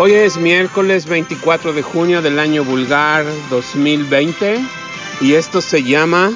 Hoy es miércoles 24 de junio del año vulgar 2020 y esto se llama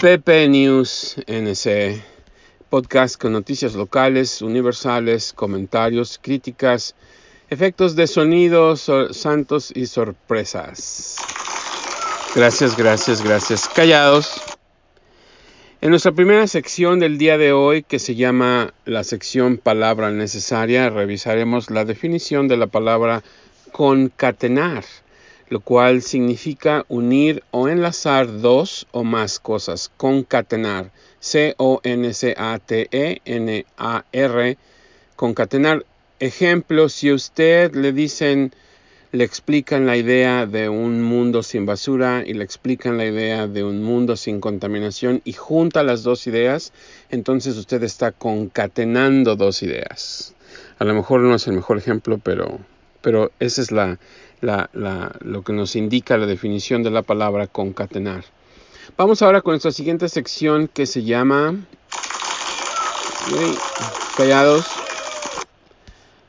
PP News NC, podcast con noticias locales, universales, comentarios, críticas, efectos de sonidos, santos y sorpresas. Gracias, gracias, gracias. Callados. En nuestra primera sección del día de hoy, que se llama la sección palabra necesaria, revisaremos la definición de la palabra concatenar, lo cual significa unir o enlazar dos o más cosas. Concatenar. C-O-N-C-A-T-E-N-A-R. Concatenar. Ejemplo, si usted le dicen le explican la idea de un mundo sin basura y le explican la idea de un mundo sin contaminación y junta las dos ideas, entonces usted está concatenando dos ideas. A lo mejor no es el mejor ejemplo, pero, pero esa es la, la, la, lo que nos indica la definición de la palabra concatenar. Vamos ahora con nuestra siguiente sección que se llama... Callados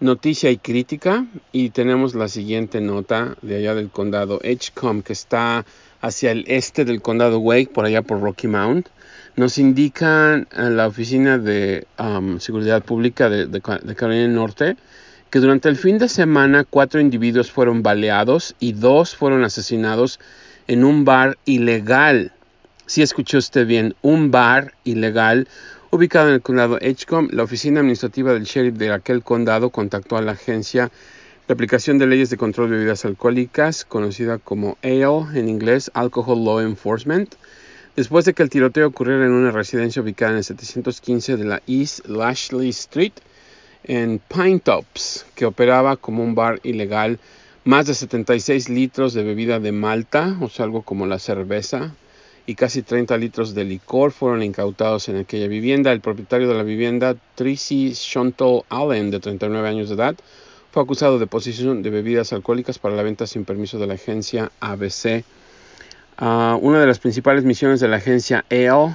noticia y crítica y tenemos la siguiente nota de allá del condado Edgecombe que está hacia el este del condado Wake por allá por Rocky Mount nos indican la oficina de um, seguridad pública de, de, Carolina del Norte que durante el fin de semana cuatro individuos fueron baleados y dos fueron asesinados en un bar ilegal. Si escuchó usted bien, un bar ilegal Ubicado en el condado Edgecombe, la oficina administrativa del sheriff de aquel condado contactó a la agencia de aplicación de leyes de control de bebidas alcohólicas, conocida como ALE en inglés, Alcohol Law Enforcement, después de que el tiroteo ocurriera en una residencia ubicada en el 715 de la East Lashley Street en Pine Tops, que operaba como un bar ilegal. Más de 76 litros de bebida de malta, o algo como la cerveza, y casi 30 litros de licor fueron incautados en aquella vivienda. El propietario de la vivienda, Tracy Shontel Allen, de 39 años de edad, fue acusado de posesión de bebidas alcohólicas para la venta sin permiso de la agencia ABC. Ah, una de las principales misiones de la agencia EO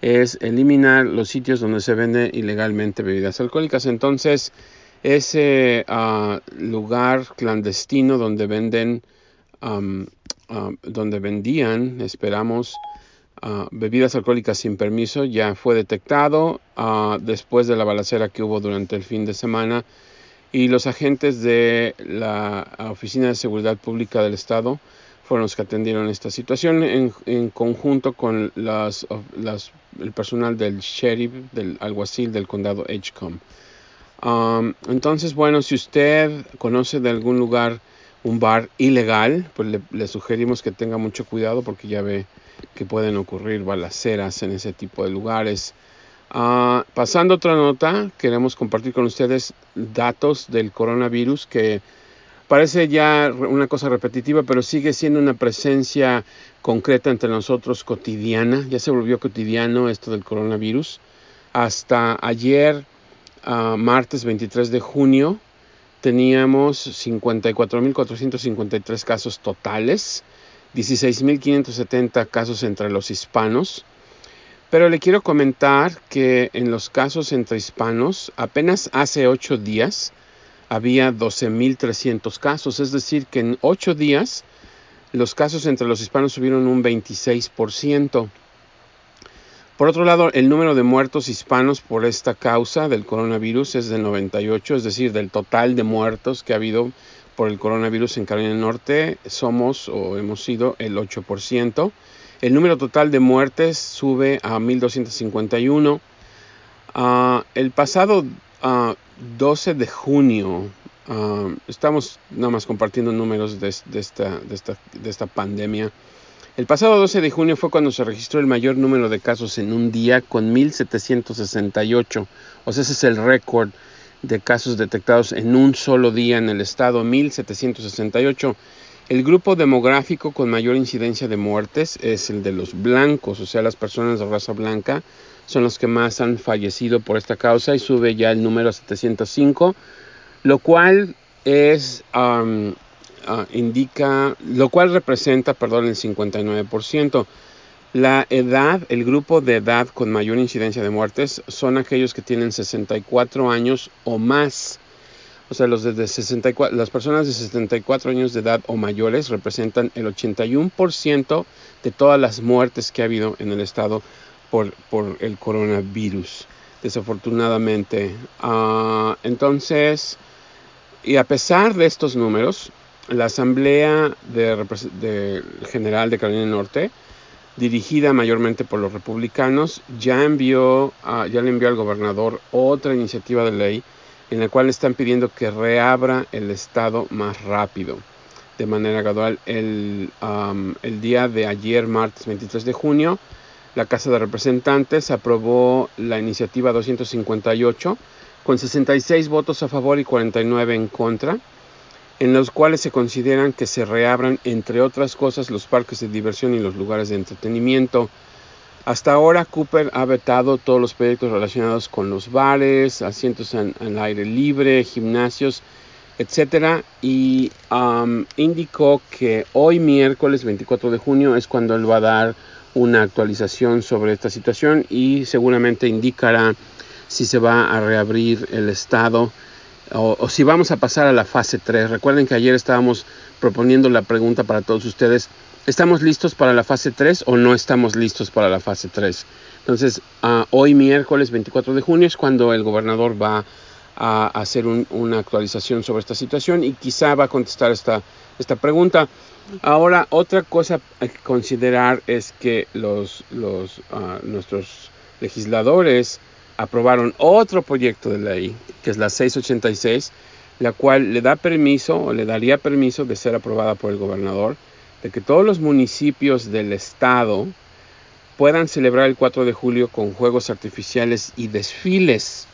es eliminar los sitios donde se venden ilegalmente bebidas alcohólicas. Entonces, ese ah, lugar clandestino donde venden Ah, donde vendían, esperamos, ah, bebidas alcohólicas sin permiso, ya fue detectado ah, después de la balacera que hubo durante el fin de semana y los agentes de la Oficina de Seguridad Pública del Estado fueron los que atendieron esta situación en, conjunto con las, el personal del sheriff, del alguacil del condado Edgecombe. entonces, bueno, si usted conoce de algún lugar un bar ilegal, pues le, sugerimos que tenga mucho cuidado porque ya ve que pueden ocurrir balaceras en ese tipo de lugares. Ah, pasando a otra nota, queremos compartir con ustedes datos del coronavirus que parece ya una cosa repetitiva, pero sigue siendo una presencia concreta entre nosotros cotidiana. Ya se volvió cotidiano esto del coronavirus. Hasta ayer, ah, martes 23 de junio, teníamos 54.453 casos totales, 16.570 casos entre los hispanos. Pero le quiero comentar que en los casos entre hispanos, apenas hace 8 días había 12.300 casos, es decir, que en 8 días los casos entre los hispanos subieron un 26%. Por otro lado, el número de muertos hispanos por esta causa del coronavirus es de 98, es decir, del total de muertos que ha habido por el coronavirus en Carolina del Norte, somos o hemos sido el 8%. El número total de muertes sube a 1.251. Ah, el pasado 12 ah, de junio, ah, estamos nada más compartiendo números de, esta, de, esta, de esta pandemia. El pasado 12 de junio fue cuando se registró el mayor número de casos en un día con 1768. O sea, ese es el récord de casos detectados en un solo día en el estado, 1768. El grupo demográfico con mayor incidencia de muertes es el de los blancos, o sea, las personas de raza blanca son los que más han fallecido por esta causa y sube ya el número a 705, lo cual es Ah, indica, lo cual representa, perdón, el 59%. La edad, el grupo de edad con mayor incidencia de muertes son aquellos que tienen 64 años o más. O sea, los de 64, las personas de 64 años de edad o mayores representan el 81% de todas las muertes que ha habido en el estado por, por el coronavirus, desafortunadamente. Uh, entonces, y a pesar de estos números, la Asamblea de, de General de Carolina del Norte, dirigida mayormente por los republicanos, ya envió, ya le envió al gobernador otra iniciativa de ley en la cual están pidiendo que reabra el estado más rápido, de manera gradual. El, el día de ayer, martes 23 de junio, la Casa de Representantes aprobó la iniciativa 258 con 66 votos a favor y 49 en contra, en los cuales se consideran que se reabran, entre otras cosas, los parques de diversión y los lugares de entretenimiento. Hasta ahora Cooper ha vetado todos los proyectos relacionados con los bares, asientos en, el aire libre, gimnasios, etcétera, y indicó que hoy miércoles 24 de junio es cuando él va a dar una actualización sobre esta situación y seguramente indicará si se va a reabrir el estado o, si vamos a pasar a la fase 3. Recuerden que ayer estábamos proponiendo la pregunta para todos ustedes, ¿estamos listos para la fase 3 o no estamos listos para la fase 3? Entonces, uh, hoy miércoles 24 de junio es cuando el gobernador va a hacer un, una actualización sobre esta situación y quizá va a contestar esta, pregunta. Ahora, otra cosa a considerar es que los, uh, nuestros legisladores aprobaron otro proyecto de ley, que es la 686, la cual le da permiso o le daría permiso de ser aprobada por el gobernador, de que todos los municipios del estado puedan celebrar el 4 de julio con juegos artificiales y desfiles.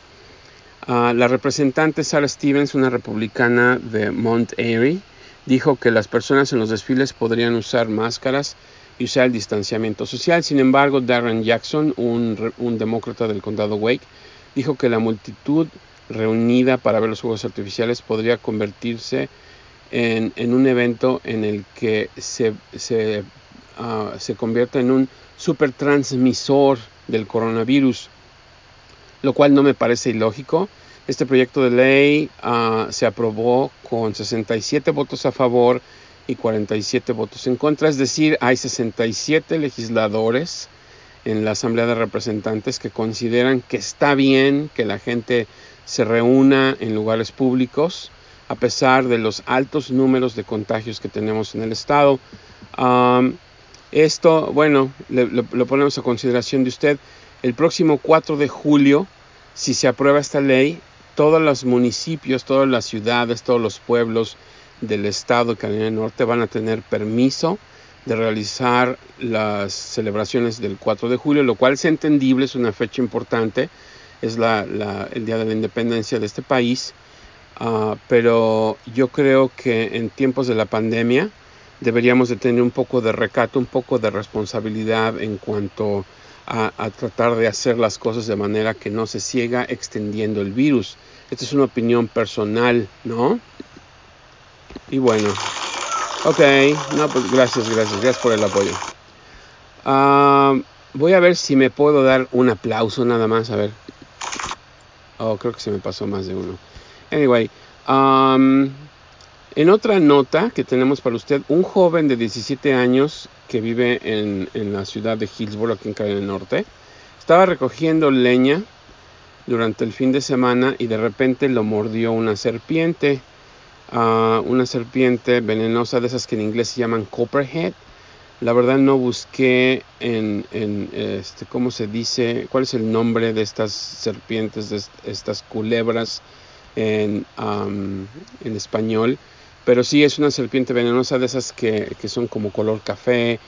Uh, la representante Sarah Stevens, una republicana de Mount Airy, dijo que las personas en los desfiles podrían usar máscaras usar el distanciamiento social. Sin embargo, Darren Jackson, un, un demócrata del condado Wake, dijo que la multitud reunida para ver los juegos artificiales podría convertirse en, en un evento en el que se, se, uh, se convierta en un supertransmisor del coronavirus, lo cual no me parece ilógico. Este proyecto de ley uh, se aprobó con 67 votos a favor y 47 votos en contra, es decir, hay 67 legisladores en la Asamblea de Representantes que consideran que está bien que la gente se reúna en lugares públicos a pesar de los altos números de contagios que tenemos en el estado. Um, esto, bueno, lo ponemos a consideración de usted. El próximo 4 de julio, si se aprueba esta ley, todos los municipios, todas las ciudades, todos los pueblos del estado de Carolina del Norte van a tener permiso de realizar las celebraciones del 4 de julio, lo cual es entendible, es una fecha importante, es la, el día de la independencia de este país, uh, pero yo creo que en tiempos de la pandemia deberíamos de tener un poco de recato, un poco de responsabilidad en cuanto a, a, tratar de hacer las cosas de manera que no se siga extendiendo el virus. Esta es una opinión personal, ¿no? Y bueno, ok, no, pues gracias, gracias, gracias por el apoyo. Uh, voy a ver si me puedo dar un aplauso nada más, a ver. Oh, creo que se me pasó más de uno. Anyway, um, en otra nota que tenemos para usted, un joven de 17 años que vive en, en la ciudad de Hillsborough, aquí en Carolina del Norte, estaba recogiendo leña durante el fin de semana y de repente lo mordió una serpiente, uh, una serpiente venenosa de esas que en inglés se llaman copperhead. La verdad no busqué en, este, ¿cómo se dice? ¿Cuál es el nombre de estas serpientes, de estas culebras en, español? Pero sí es una serpiente venenosa de esas que, son como color café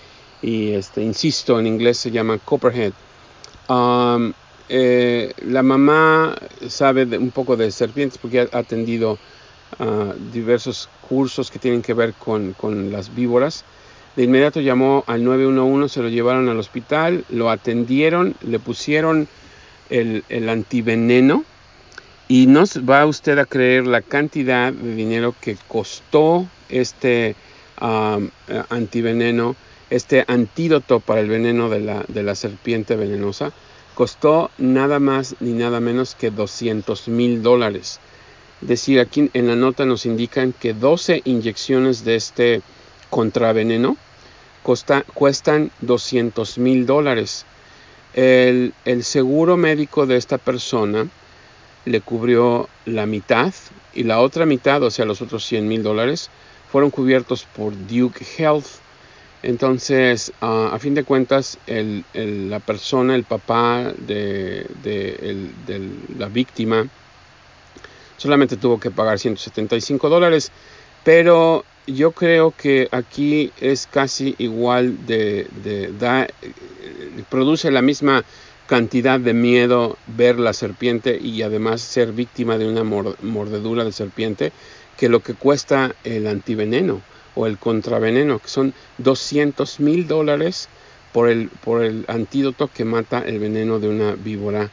y este, insisto, en inglés se llama copperhead. Um, la mamá sabe un poco de serpientes porque ha atendido uh, diversos cursos que tienen que ver con, las víboras. De inmediato llamó al 911, se lo llevaron al hospital, lo atendieron, le pusieron el, antiveneno y no va usted a creer la cantidad de dinero que costó este um, antiveneno este antídoto para el veneno de la, de la serpiente venenosa, costó nada más ni nada menos que 200 mil dólares. Decir, aquí en la nota nos indican que 12 inyecciones de este contraveneno cuestan 200 mil dólares. El, el, seguro médico de esta persona le cubrió la mitad y la otra mitad, o sea, los otros 100 mil dólares, fueron cubiertos por Duke Health. Entonces, a fin de cuentas, el, la persona, el papá de, de, la víctima, solamente tuvo que pagar 175 dólares, pero yo creo que aquí es casi igual de, da, produce la misma cantidad de miedo ver la serpiente y además ser víctima de una mordedura de serpiente que lo que cuesta el antiveneno o el contraveneno, que son 200 mil dólares por el, por el antídoto que mata el veneno de una víbora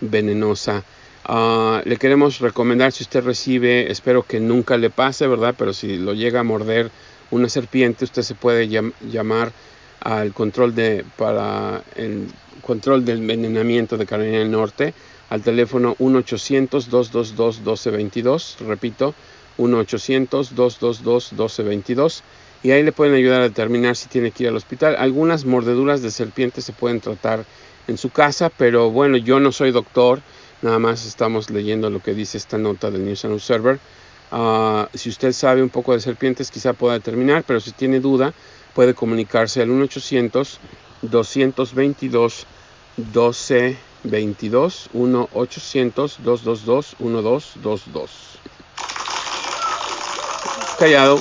venenosa. Uh, le queremos recomendar si usted recibe, espero que nunca le pase, ¿verdad? Pero si lo llega a morder una serpiente, usted se puede llam llamar al control de para el control del envenenamiento de Carolina del Norte al teléfono 1 800 222 1222, repito, 1-800-222-1222 y ahí le pueden ayudar a determinar si tiene que ir al hospital. Algunas mordeduras de serpiente se pueden tratar en su casa, pero bueno, yo no soy doctor, nada más estamos leyendo lo que dice esta nota del News and Observer. Uh, si usted sabe un poco de serpientes, quizá pueda determinar, pero si tiene duda, puede comunicarse al 1-800-222-1222, 1-800-222-1222 callado.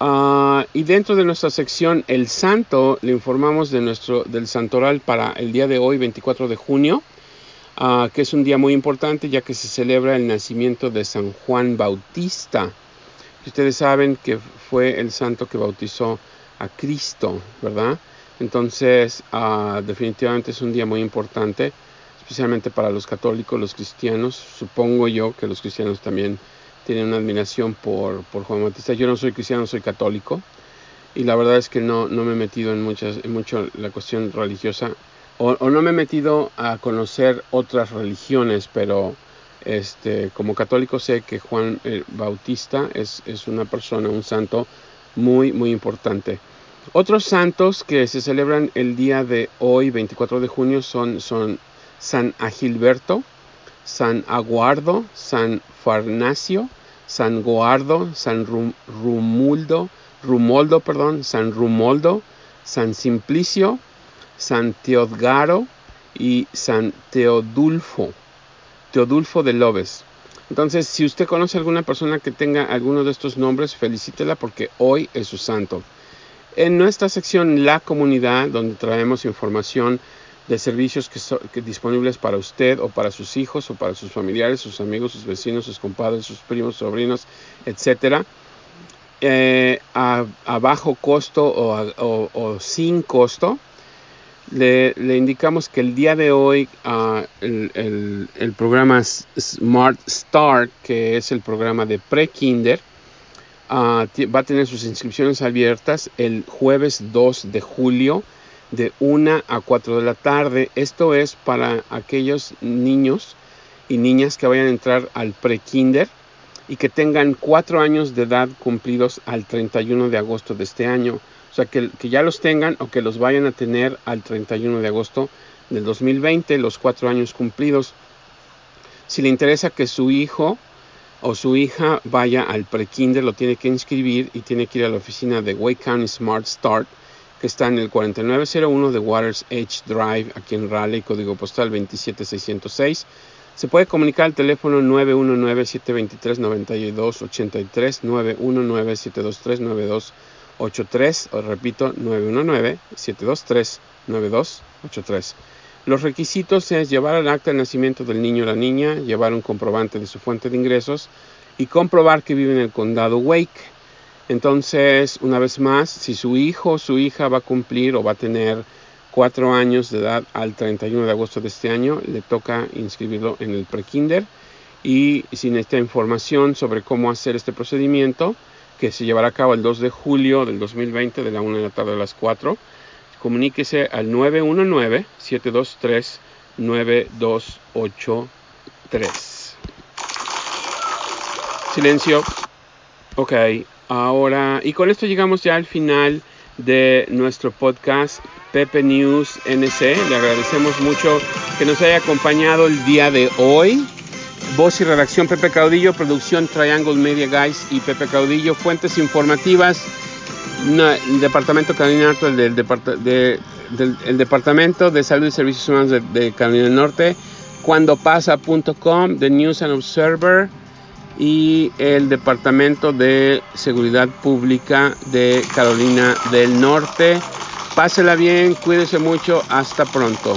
Uh, y dentro de nuestra sección El Santo, le informamos de nuestro, del santoral para el día de hoy, 24 de junio, uh, que es un día muy importante ya que se celebra el nacimiento de San Juan Bautista. Ustedes saben que fue el santo que bautizó a Cristo, ¿verdad? Entonces, uh, definitivamente es un día muy importante, especialmente para los católicos, los cristianos. Supongo yo que los cristianos también tienen una admiración por, por Juan Bautista. Yo no soy cristiano, soy católico y la verdad es que no, no me he metido en, muchas, en mucho la cuestión religiosa o, no me he metido a conocer otras religiones, pero este, como católico sé que Juan Bautista es, es una persona, un santo muy, muy importante. Otros santos que se celebran el día de hoy, 24 de junio, son, son San Agilberto, San Aguardo, San Farnacio, San Goardo, San Rumuldo, Rumoldo, perdón, San Rumoldo, San Simplicio, San Teodgaro y San Teodulfo, Teodulfo de Lobes. Entonces, si usted conoce a alguna persona que tenga alguno de estos nombres, felicítela porque hoy es su santo. En nuestra sección La Comunidad, donde traemos información de servicios que son disponibles para usted o para sus hijos o para sus familiares, sus amigos, sus vecinos, sus compadres, sus primos, sobrinos, etcétera, eh, a, bajo costo o, sin costo. Le, indicamos que el día de hoy ah, el, programa Smart Start, que es el programa de pre-kinder, ah, va a tener sus inscripciones abiertas el jueves 2 de julio de 1 a 4 de la tarde. Esto es para aquellos niños y niñas que vayan a entrar al pre-kinder y que tengan 4 años de edad cumplidos al 31 de agosto de este año. O sea, que, que, ya los tengan o que los vayan a tener al 31 de agosto del 2020, los 4 años cumplidos. Si le interesa que su hijo o su hija vaya al pre-kinder, lo tiene que inscribir y tiene que ir a la oficina de Wake County Smart Start que está en el 4901 de Waters Edge Drive, aquí en Raleigh, código postal 27606. Se puede comunicar al teléfono 919-723-9283, 919-723-9283, repito, 919-723-9283. Los requisitos es llevar el acta de nacimiento del niño o la niña, llevar un comprobante de su fuente de ingresos y comprobar que vive en el condado Wake. Entonces, una vez más, si su hijo o su hija va a cumplir o va a tener cuatro años de edad al 31 de agosto de este año, le toca inscribirlo en el prekinder. Y si necesita información sobre cómo hacer este procedimiento, que se llevará a cabo el 2 de julio del 2020 de la 1 de la tarde a las 4. Comuníquese al 919-723-9283. Silencio. Ok, ahora, y con esto llegamos ya al final de nuestro podcast Pepe News NC. Le agradecemos mucho que nos haya acompañado el día de hoy. Voz y redacción Pepe Caudillo, producción Triangle Media Guys y Pepe Caudillo, fuentes informativas, el Departamento Carolina del, del Departamento de Salud y Servicios Humanos de, de Carolina del Norte, cuandopasa.com, The News and Observer y el Departamento de Seguridad Pública de Carolina del Norte. Pásela bien, cuídese mucho, hasta pronto.